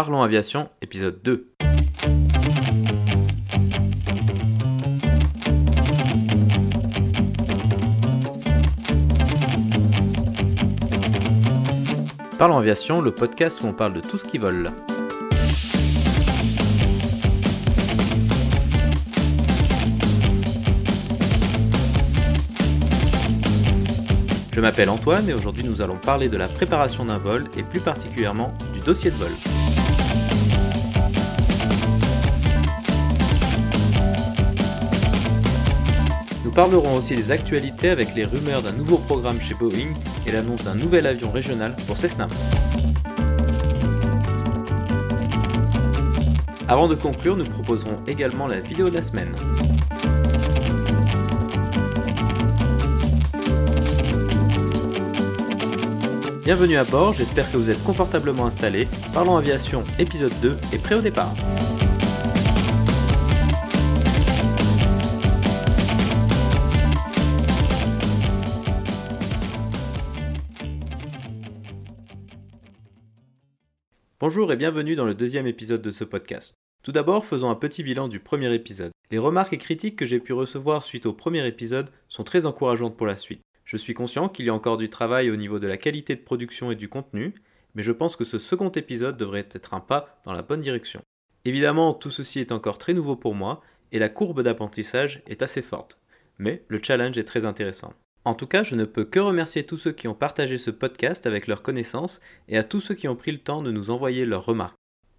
Parlons Aviation, épisode 2. Parlons Aviation, le podcast où on parle de tout ce qui vole. Je m'appelle Antoine et aujourd'hui nous allons parler de la préparation d'un vol et plus particulièrement du dossier de vol. parlerons aussi des actualités avec les rumeurs d'un nouveau programme chez Boeing et l'annonce d'un nouvel avion régional pour Cessna. Avant de conclure, nous proposerons également la vidéo de la semaine. Bienvenue à bord, j'espère que vous êtes confortablement installés. Parlons Aviation épisode 2 est prêt au départ. Bonjour et bienvenue dans le deuxième épisode de ce podcast. Tout d'abord, faisons un petit bilan du premier épisode. Les remarques et critiques que j'ai pu recevoir suite au premier épisode sont très encourageantes pour la suite. Je suis conscient qu'il y a encore du travail au niveau de la qualité de production et du contenu, mais je pense que ce second épisode devrait être un pas dans la bonne direction. Évidemment, tout ceci est encore très nouveau pour moi, et la courbe d'apprentissage est assez forte, mais le challenge est très intéressant. En tout cas, je ne peux que remercier tous ceux qui ont partagé ce podcast avec leurs connaissances et à tous ceux qui ont pris le temps de nous envoyer leurs remarques.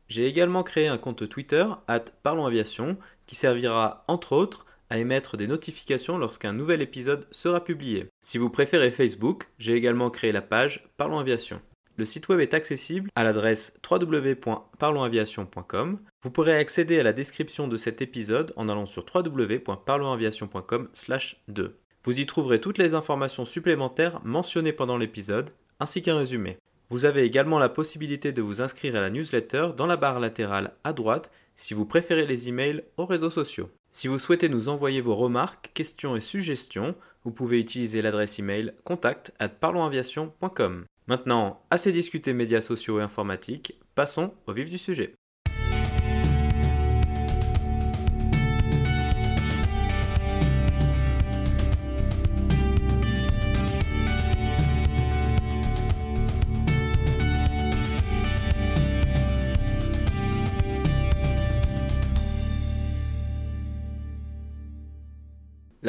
J'ai également créé un compte Twitter, at Parlons Aviation, qui servira entre autres à émettre des notifications lorsqu'un nouvel épisode sera publié. Si vous préférez Facebook, j'ai également créé la page Parlons Aviation. Le site web est accessible à l'adresse www.parlonsaviation.com. Vous pourrez accéder à la description de cet épisode en allant sur www.parlonsaviation.com/2. Vous y trouverez toutes les informations supplémentaires mentionnées pendant l'épisode, ainsi qu'un résumé. Vous avez également la possibilité de vous inscrire à la newsletter dans la barre latérale à droite si vous préférez les emails aux réseaux sociaux. Si vous souhaitez nous envoyer vos remarques, questions et suggestions, vous pouvez utiliser l'adresse email contact at parlonsaviation.com. Maintenant, assez discuté médias sociaux et informatiques, passons au vif du sujet.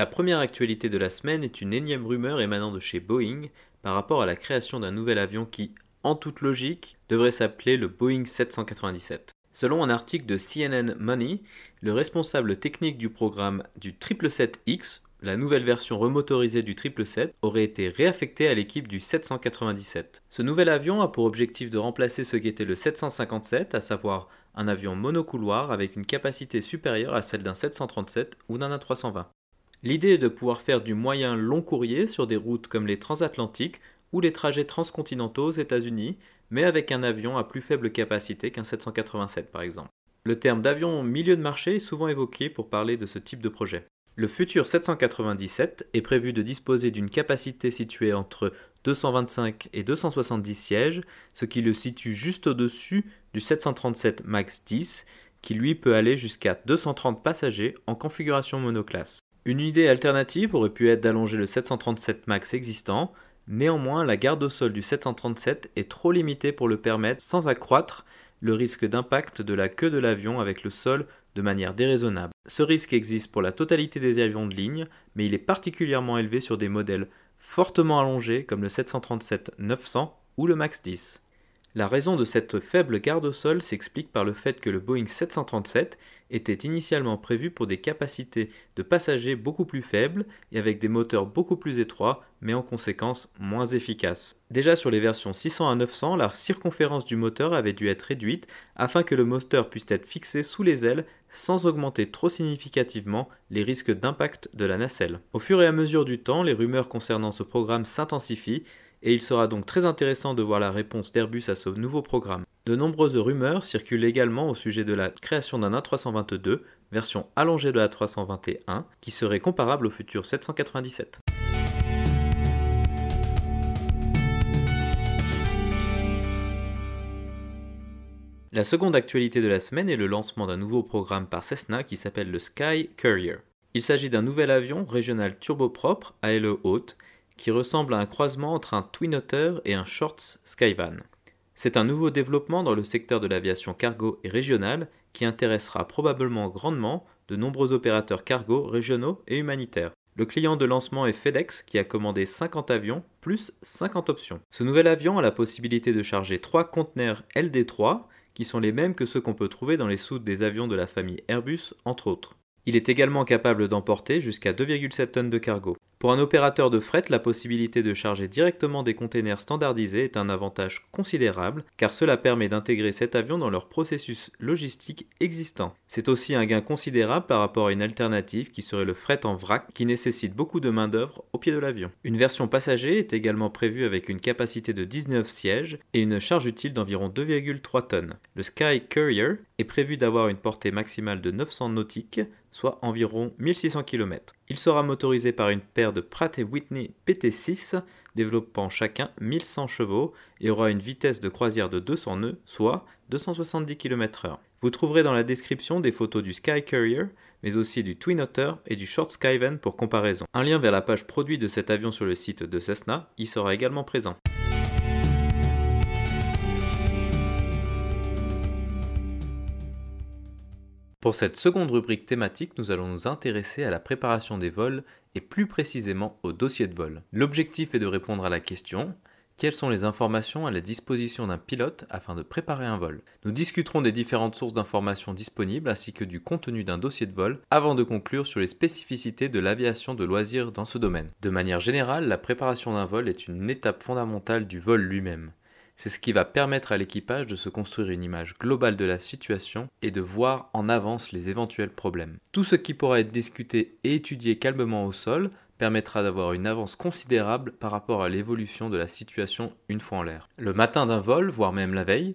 La première actualité de la semaine est une énième rumeur émanant de chez Boeing par rapport à la création d'un nouvel avion qui, en toute logique, devrait s'appeler le Boeing 797. Selon un article de CNN Money, le responsable technique du programme du 777X, la nouvelle version remotorisée du 777, aurait été réaffecté à l'équipe du 797. Ce nouvel avion a pour objectif de remplacer ce qu'était le 757, à savoir un avion monocouloir avec une capacité supérieure à celle d'un 737 ou d'un A320. L'idée est de pouvoir faire du moyen long courrier sur des routes comme les transatlantiques ou les trajets transcontinentaux aux États-Unis, mais avec un avion à plus faible capacité qu'un 787 par exemple. Le terme d'avion milieu de marché est souvent évoqué pour parler de ce type de projet. Le futur 797 est prévu de disposer d'une capacité située entre 225 et 270 sièges, ce qui le situe juste au-dessus du 737 MAX 10, qui lui peut aller jusqu'à 230 passagers en configuration monoclasse. Une idée alternative aurait pu être d'allonger le 737 MAX existant, néanmoins la garde au sol du 737 est trop limitée pour le permettre sans accroître le risque d'impact de la queue de l'avion avec le sol de manière déraisonnable. Ce risque existe pour la totalité des avions de ligne, mais il est particulièrement élevé sur des modèles fortement allongés comme le 737-900 ou le MAX 10. La raison de cette faible garde au sol s'explique par le fait que le Boeing 737 était initialement prévu pour des capacités de passagers beaucoup plus faibles et avec des moteurs beaucoup plus étroits, mais en conséquence moins efficaces. Déjà sur les versions 600 à 900, la circonférence du moteur avait dû être réduite afin que le moteur puisse être fixé sous les ailes sans augmenter trop significativement les risques d'impact de la nacelle. Au fur et à mesure du temps, les rumeurs concernant ce programme s'intensifient et il sera donc très intéressant de voir la réponse d'Airbus à ce nouveau programme. De nombreuses rumeurs circulent également au sujet de la création d'un A322, version allongée de l'A321, qui serait comparable au futur 797. La seconde actualité de la semaine est le lancement d'un nouveau programme par Cessna qui s'appelle le Sky Courier. Il s'agit d'un nouvel avion régional turbopropre à aile haute qui ressemble à un croisement entre un Twin Otter et un Shorts Skyvan. C'est un nouveau développement dans le secteur de l'aviation cargo et régionale qui intéressera probablement grandement de nombreux opérateurs cargo régionaux et humanitaires. Le client de lancement est FedEx qui a commandé 50 avions plus 50 options. Ce nouvel avion a la possibilité de charger 3 conteneurs LD3 qui sont les mêmes que ceux qu'on peut trouver dans les soutes des avions de la famille Airbus entre autres. Il est également capable d'emporter jusqu'à 2,7 tonnes de cargo. Pour un opérateur de fret, la possibilité de charger directement des containers standardisés est un avantage considérable car cela permet d'intégrer cet avion dans leur processus logistique existant. C'est aussi un gain considérable par rapport à une alternative qui serait le fret en vrac qui nécessite beaucoup de main-d'œuvre au pied de l'avion. Une version passager est également prévue avec une capacité de 19 sièges et une charge utile d'environ 2,3 tonnes. Le Sky Courier est prévu d'avoir une portée maximale de 900 nautiques, soit environ 1600 km. Il sera motorisé par une paire de Pratt Whitney PT6 développant chacun 1100 chevaux et aura une vitesse de croisière de 200 nœuds, soit 270 km/h. Vous trouverez dans la description des photos du Sky Courier, mais aussi du Twin Otter et du Short Skyvan pour comparaison. Un lien vers la page produit de cet avion sur le site de Cessna y sera également présent. Pour cette seconde rubrique thématique, nous allons nous intéresser à la préparation des vols et plus précisément au dossier de vol. L'objectif est de répondre à la question quelles sont les informations à la disposition d'un pilote afin de préparer un vol? Nous discuterons des différentes sources d'informations disponibles ainsi que du contenu d'un dossier de vol avant de conclure sur les spécificités de l'aviation de loisirs dans ce domaine. De manière générale, la préparation d'un vol est une étape fondamentale du vol lui-même. C'est ce qui va permettre à l'équipage de se construire une image globale de la situation et de voir en avance les éventuels problèmes. Tout ce qui pourra être discuté et étudié calmement au sol permettra d'avoir une avance considérable par rapport à l'évolution de la situation une fois en l'air. Le matin d'un vol, voire même la veille,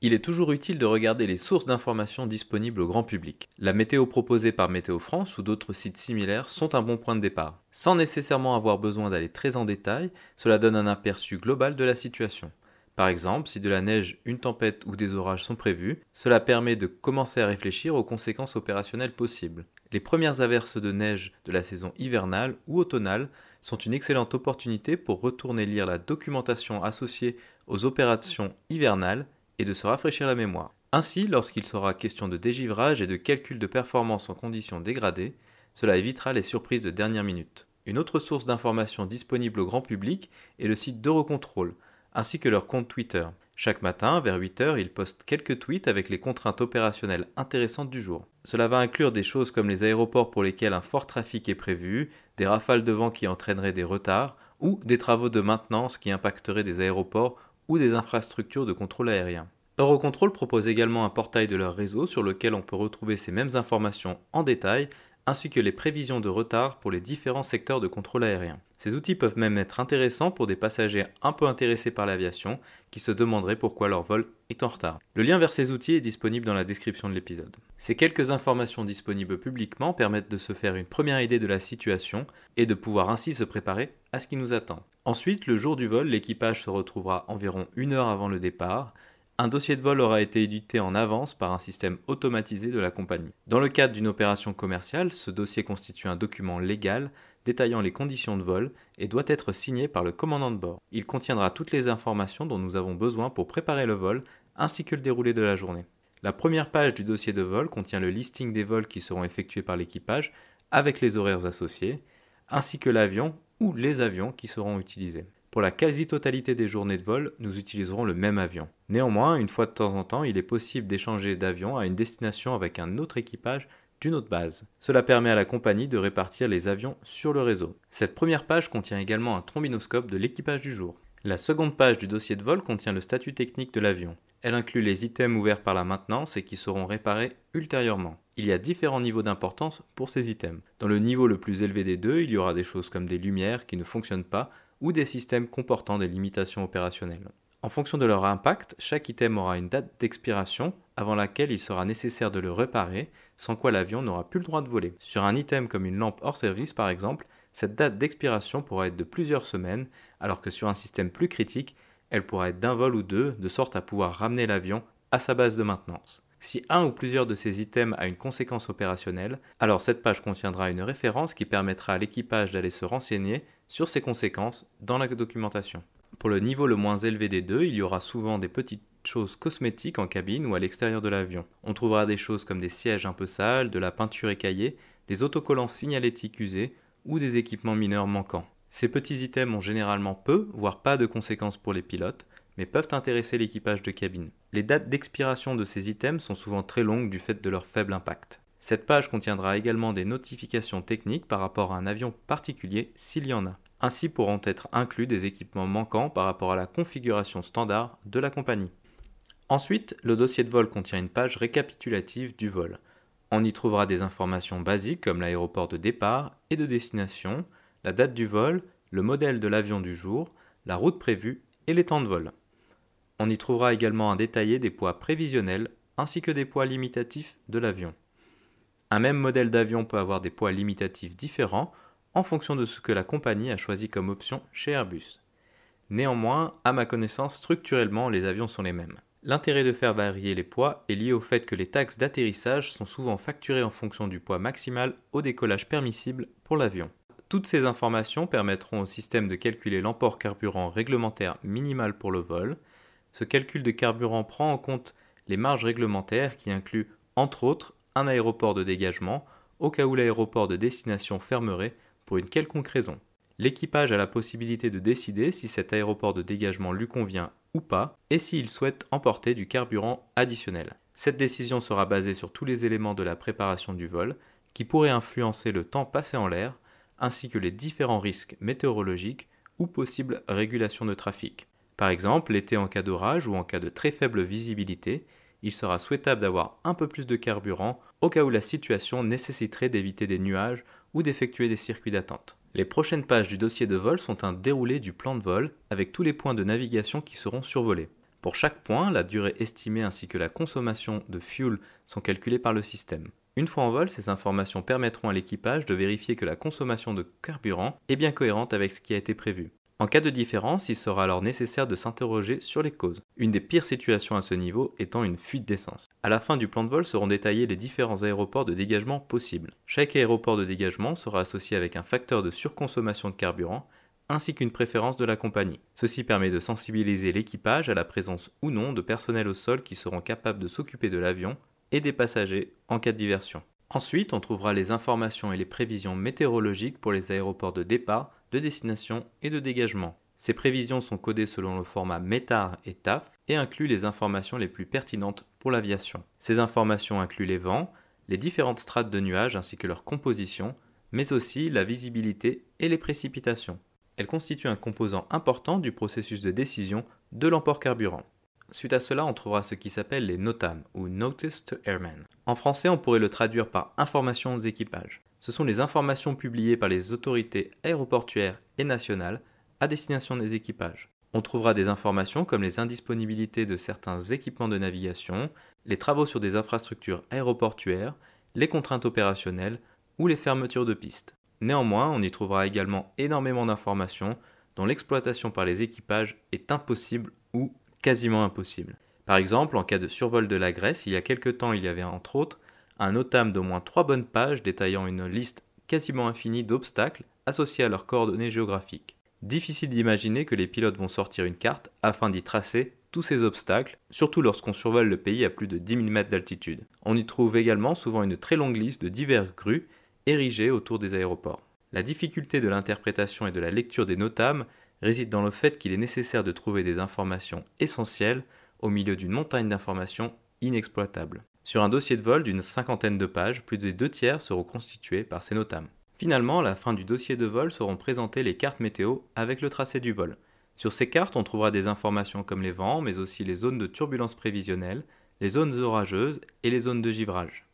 il est toujours utile de regarder les sources d'informations disponibles au grand public. La météo proposée par Météo France ou d'autres sites similaires sont un bon point de départ. Sans nécessairement avoir besoin d'aller très en détail, cela donne un aperçu global de la situation. Par exemple, si de la neige, une tempête ou des orages sont prévus, cela permet de commencer à réfléchir aux conséquences opérationnelles possibles. Les premières averses de neige de la saison hivernale ou automnale sont une excellente opportunité pour retourner lire la documentation associée aux opérations hivernales et de se rafraîchir la mémoire. Ainsi, lorsqu'il sera question de dégivrage et de calcul de performance en conditions dégradées, cela évitera les surprises de dernière minute. Une autre source d'information disponible au grand public est le site d'Eurocontrol, ainsi que leur compte Twitter. Chaque matin, vers 8h, ils postent quelques tweets avec les contraintes opérationnelles intéressantes du jour. Cela va inclure des choses comme les aéroports pour lesquels un fort trafic est prévu, des rafales de vent qui entraîneraient des retards, ou des travaux de maintenance qui impacteraient des aéroports ou des infrastructures de contrôle aérien. Eurocontrol propose également un portail de leur réseau sur lequel on peut retrouver ces mêmes informations en détail ainsi que les prévisions de retard pour les différents secteurs de contrôle aérien. Ces outils peuvent même être intéressants pour des passagers un peu intéressés par l'aviation qui se demanderaient pourquoi leur vol est en retard. Le lien vers ces outils est disponible dans la description de l'épisode. Ces quelques informations disponibles publiquement permettent de se faire une première idée de la situation et de pouvoir ainsi se préparer à ce qui nous attend. Ensuite, le jour du vol, l'équipage se retrouvera environ une heure avant le départ un dossier de vol aura été édité en avance par un système automatisé de la compagnie. Dans le cadre d'une opération commerciale, ce dossier constitue un document légal détaillant les conditions de vol et doit être signé par le commandant de bord. Il contiendra toutes les informations dont nous avons besoin pour préparer le vol ainsi que le déroulé de la journée. La première page du dossier de vol contient le listing des vols qui seront effectués par l'équipage avec les horaires associés, ainsi que l'avion ou les avions qui seront utilisés. Pour la quasi-totalité des journées de vol, nous utiliserons le même avion. Néanmoins, une fois de temps en temps, il est possible d'échanger d'avion à une destination avec un autre équipage d'une autre base. Cela permet à la compagnie de répartir les avions sur le réseau. Cette première page contient également un trombinoscope de l'équipage du jour. La seconde page du dossier de vol contient le statut technique de l'avion. Elle inclut les items ouverts par la maintenance et qui seront réparés ultérieurement. Il y a différents niveaux d'importance pour ces items. Dans le niveau le plus élevé des deux, il y aura des choses comme des lumières qui ne fonctionnent pas ou des systèmes comportant des limitations opérationnelles. En fonction de leur impact, chaque item aura une date d'expiration avant laquelle il sera nécessaire de le réparer, sans quoi l'avion n'aura plus le droit de voler. Sur un item comme une lampe hors service par exemple, cette date d'expiration pourra être de plusieurs semaines, alors que sur un système plus critique, elle pourra être d'un vol ou deux, de sorte à pouvoir ramener l'avion à sa base de maintenance. Si un ou plusieurs de ces items a une conséquence opérationnelle, alors cette page contiendra une référence qui permettra à l'équipage d'aller se renseigner sur ces conséquences dans la documentation. Pour le niveau le moins élevé des deux, il y aura souvent des petites choses cosmétiques en cabine ou à l'extérieur de l'avion. On trouvera des choses comme des sièges un peu sales, de la peinture écaillée, des autocollants signalétiques usés ou des équipements mineurs manquants. Ces petits items ont généralement peu, voire pas de conséquences pour les pilotes, mais peuvent intéresser l'équipage de cabine. Les dates d'expiration de ces items sont souvent très longues du fait de leur faible impact. Cette page contiendra également des notifications techniques par rapport à un avion particulier s'il y en a. Ainsi pourront être inclus des équipements manquants par rapport à la configuration standard de la compagnie. Ensuite, le dossier de vol contient une page récapitulative du vol. On y trouvera des informations basiques comme l'aéroport de départ et de destination, la date du vol, le modèle de l'avion du jour, la route prévue et les temps de vol. On y trouvera également un détaillé des poids prévisionnels ainsi que des poids limitatifs de l'avion. Un même modèle d'avion peut avoir des poids limitatifs différents en fonction de ce que la compagnie a choisi comme option chez Airbus. Néanmoins, à ma connaissance, structurellement, les avions sont les mêmes. L'intérêt de faire varier les poids est lié au fait que les taxes d'atterrissage sont souvent facturées en fonction du poids maximal au décollage permissible pour l'avion. Toutes ces informations permettront au système de calculer l'emport carburant réglementaire minimal pour le vol, ce calcul de carburant prend en compte les marges réglementaires qui incluent, entre autres, un aéroport de dégagement, au cas où l'aéroport de destination fermerait pour une quelconque raison. L'équipage a la possibilité de décider si cet aéroport de dégagement lui convient ou pas, et s'il souhaite emporter du carburant additionnel. Cette décision sera basée sur tous les éléments de la préparation du vol, qui pourraient influencer le temps passé en l'air, ainsi que les différents risques météorologiques ou possibles régulations de trafic. Par exemple, l'été en cas d'orage ou en cas de très faible visibilité, il sera souhaitable d'avoir un peu plus de carburant au cas où la situation nécessiterait d'éviter des nuages ou d'effectuer des circuits d'attente. Les prochaines pages du dossier de vol sont un déroulé du plan de vol avec tous les points de navigation qui seront survolés. Pour chaque point, la durée estimée ainsi que la consommation de fuel sont calculées par le système. Une fois en vol, ces informations permettront à l'équipage de vérifier que la consommation de carburant est bien cohérente avec ce qui a été prévu. En cas de différence, il sera alors nécessaire de s'interroger sur les causes. Une des pires situations à ce niveau étant une fuite d'essence. À la fin du plan de vol seront détaillés les différents aéroports de dégagement possibles. Chaque aéroport de dégagement sera associé avec un facteur de surconsommation de carburant ainsi qu'une préférence de la compagnie. Ceci permet de sensibiliser l'équipage à la présence ou non de personnel au sol qui seront capables de s'occuper de l'avion et des passagers en cas de diversion. Ensuite, on trouvera les informations et les prévisions météorologiques pour les aéroports de départ de destination et de dégagement. Ces prévisions sont codées selon le format METAR et TAF et incluent les informations les plus pertinentes pour l'aviation. Ces informations incluent les vents, les différentes strates de nuages ainsi que leur composition, mais aussi la visibilité et les précipitations. Elles constituent un composant important du processus de décision de l'emport carburant. Suite à cela, on trouvera ce qui s'appelle les NOTAM ou Notice to Airmen. En français, on pourrait le traduire par informations aux équipages ce sont les informations publiées par les autorités aéroportuaires et nationales à destination des équipages. On trouvera des informations comme les indisponibilités de certains équipements de navigation, les travaux sur des infrastructures aéroportuaires, les contraintes opérationnelles ou les fermetures de pistes. Néanmoins, on y trouvera également énormément d'informations dont l'exploitation par les équipages est impossible ou quasiment impossible. Par exemple, en cas de survol de la Grèce, il y a quelque temps, il y avait entre autres un notam d'au moins trois bonnes pages détaillant une liste quasiment infinie d'obstacles associés à leurs coordonnées géographiques. Difficile d'imaginer que les pilotes vont sortir une carte afin d'y tracer tous ces obstacles, surtout lorsqu'on survole le pays à plus de 10 000 mètres d'altitude. On y trouve également souvent une très longue liste de divers grues érigées autour des aéroports. La difficulté de l'interprétation et de la lecture des notams réside dans le fait qu'il est nécessaire de trouver des informations essentielles au milieu d'une montagne d'informations inexploitables. Sur un dossier de vol d'une cinquantaine de pages, plus de deux tiers seront constitués par ces notames. Finalement, à la fin du dossier de vol seront présentées les cartes météo avec le tracé du vol. Sur ces cartes, on trouvera des informations comme les vents, mais aussi les zones de turbulence prévisionnelle, les zones orageuses et les zones de givrage.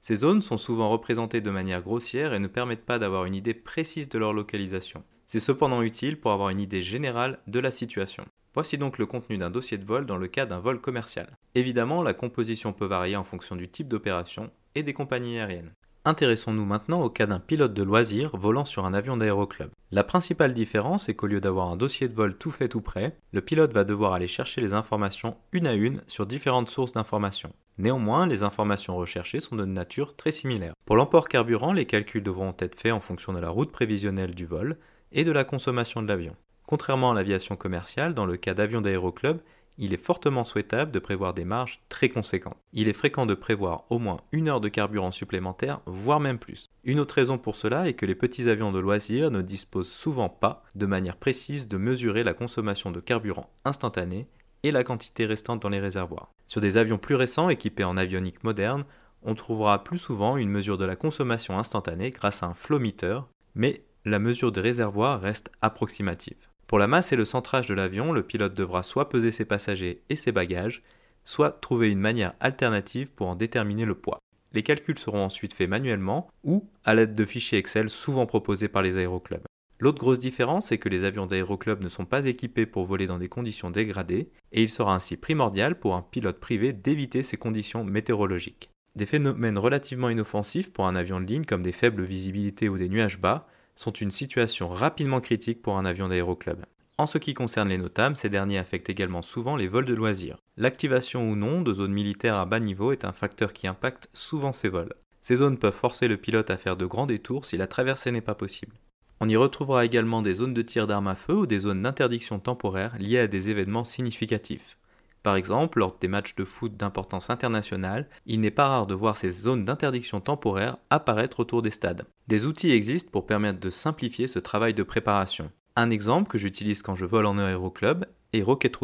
Ces zones sont souvent représentées de manière grossière et ne permettent pas d'avoir une idée précise de leur localisation. C'est cependant utile pour avoir une idée générale de la situation. Voici donc le contenu d'un dossier de vol dans le cas d'un vol commercial. Évidemment, la composition peut varier en fonction du type d'opération et des compagnies aériennes. Intéressons-nous maintenant au cas d'un pilote de loisir volant sur un avion d'aéroclub. La principale différence est qu'au lieu d'avoir un dossier de vol tout fait tout prêt, le pilote va devoir aller chercher les informations une à une sur différentes sources d'informations. Néanmoins, les informations recherchées sont de nature très similaire. Pour l'emport carburant, les calculs devront être faits en fonction de la route prévisionnelle du vol et de la consommation de l'avion. Contrairement à l'aviation commerciale, dans le cas d'avions d'aéroclub, il est fortement souhaitable de prévoir des marges très conséquentes. Il est fréquent de prévoir au moins une heure de carburant supplémentaire, voire même plus. Une autre raison pour cela est que les petits avions de loisirs ne disposent souvent pas de manière précise de mesurer la consommation de carburant instantané et la quantité restante dans les réservoirs. Sur des avions plus récents équipés en avionique moderne, on trouvera plus souvent une mesure de la consommation instantanée grâce à un flow meter, mais la mesure des réservoirs reste approximative. Pour la masse et le centrage de l'avion, le pilote devra soit peser ses passagers et ses bagages, soit trouver une manière alternative pour en déterminer le poids. Les calculs seront ensuite faits manuellement ou à l'aide de fichiers Excel souvent proposés par les aéroclubs. L'autre grosse différence est que les avions d'aéroclub ne sont pas équipés pour voler dans des conditions dégradées, et il sera ainsi primordial pour un pilote privé d'éviter ces conditions météorologiques. Des phénomènes relativement inoffensifs pour un avion de ligne comme des faibles visibilités ou des nuages bas sont une situation rapidement critique pour un avion d'aéroclub. En ce qui concerne les notables, ces derniers affectent également souvent les vols de loisirs. L'activation ou non de zones militaires à bas niveau est un facteur qui impacte souvent ces vols. Ces zones peuvent forcer le pilote à faire de grands détours si la traversée n'est pas possible. On y retrouvera également des zones de tir d'armes à feu ou des zones d'interdiction temporaire liées à des événements significatifs. Par exemple, lors des matchs de foot d'importance internationale, il n'est pas rare de voir ces zones d'interdiction temporaire apparaître autour des stades. Des outils existent pour permettre de simplifier ce travail de préparation. Un exemple que j'utilise quand je vole en aéroclub est Rocket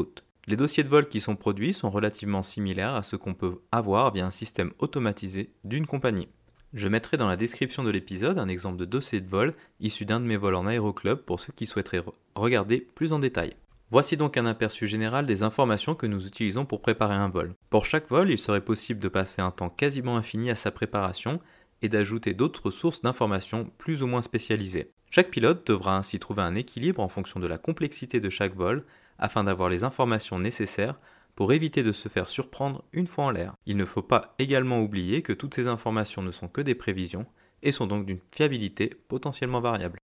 Les dossiers de vol qui sont produits sont relativement similaires à ce qu'on peut avoir via un système automatisé d'une compagnie. Je mettrai dans la description de l'épisode un exemple de dossier de vol issu d'un de mes vols en aéroclub pour ceux qui souhaiteraient regarder plus en détail. Voici donc un aperçu général des informations que nous utilisons pour préparer un vol. Pour chaque vol, il serait possible de passer un temps quasiment infini à sa préparation et d'ajouter d'autres sources d'informations plus ou moins spécialisées. Chaque pilote devra ainsi trouver un équilibre en fonction de la complexité de chaque vol afin d'avoir les informations nécessaires pour éviter de se faire surprendre une fois en l'air. Il ne faut pas également oublier que toutes ces informations ne sont que des prévisions et sont donc d'une fiabilité potentiellement variable.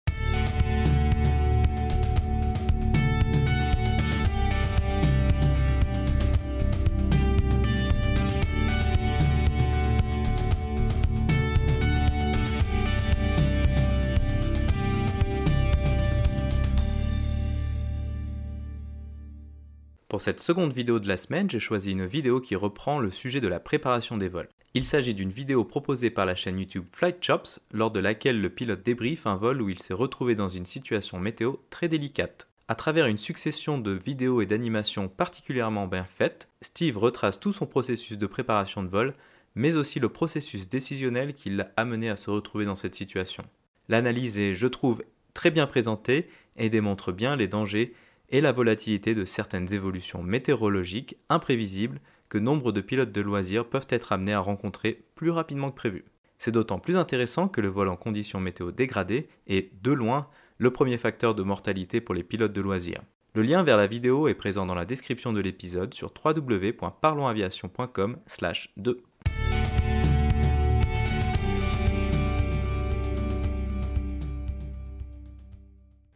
Pour cette seconde vidéo de la semaine, j'ai choisi une vidéo qui reprend le sujet de la préparation des vols. Il s'agit d'une vidéo proposée par la chaîne YouTube Flight Chops, lors de laquelle le pilote débriefe un vol où il s'est retrouvé dans une situation météo très délicate. À travers une succession de vidéos et d'animations particulièrement bien faites, Steve retrace tout son processus de préparation de vol, mais aussi le processus décisionnel qui l'a amené à se retrouver dans cette situation. L'analyse est, je trouve, très bien présentée et démontre bien les dangers et la volatilité de certaines évolutions météorologiques imprévisibles que nombre de pilotes de loisirs peuvent être amenés à rencontrer plus rapidement que prévu. C'est d'autant plus intéressant que le vol en conditions météo dégradées est, de loin, le premier facteur de mortalité pour les pilotes de loisirs. Le lien vers la vidéo est présent dans la description de l'épisode sur www.parlonsaviation.com/2.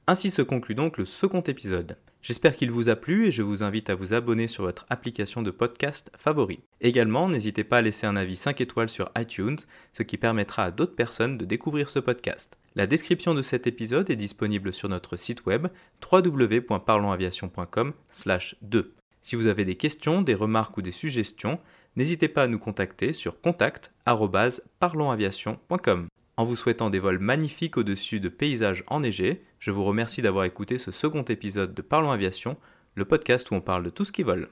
Ainsi se conclut donc le second épisode. J'espère qu'il vous a plu et je vous invite à vous abonner sur votre application de podcast favori. Également, n'hésitez pas à laisser un avis 5 étoiles sur iTunes, ce qui permettra à d'autres personnes de découvrir ce podcast. La description de cet épisode est disponible sur notre site web www.parlonsaviation.com/2. Si vous avez des questions, des remarques ou des suggestions, n'hésitez pas à nous contacter sur contact@parlonsaviation.com. En vous souhaitant des vols magnifiques au-dessus de paysages enneigés, je vous remercie d'avoir écouté ce second épisode de Parlons Aviation, le podcast où on parle de tout ce qui vole.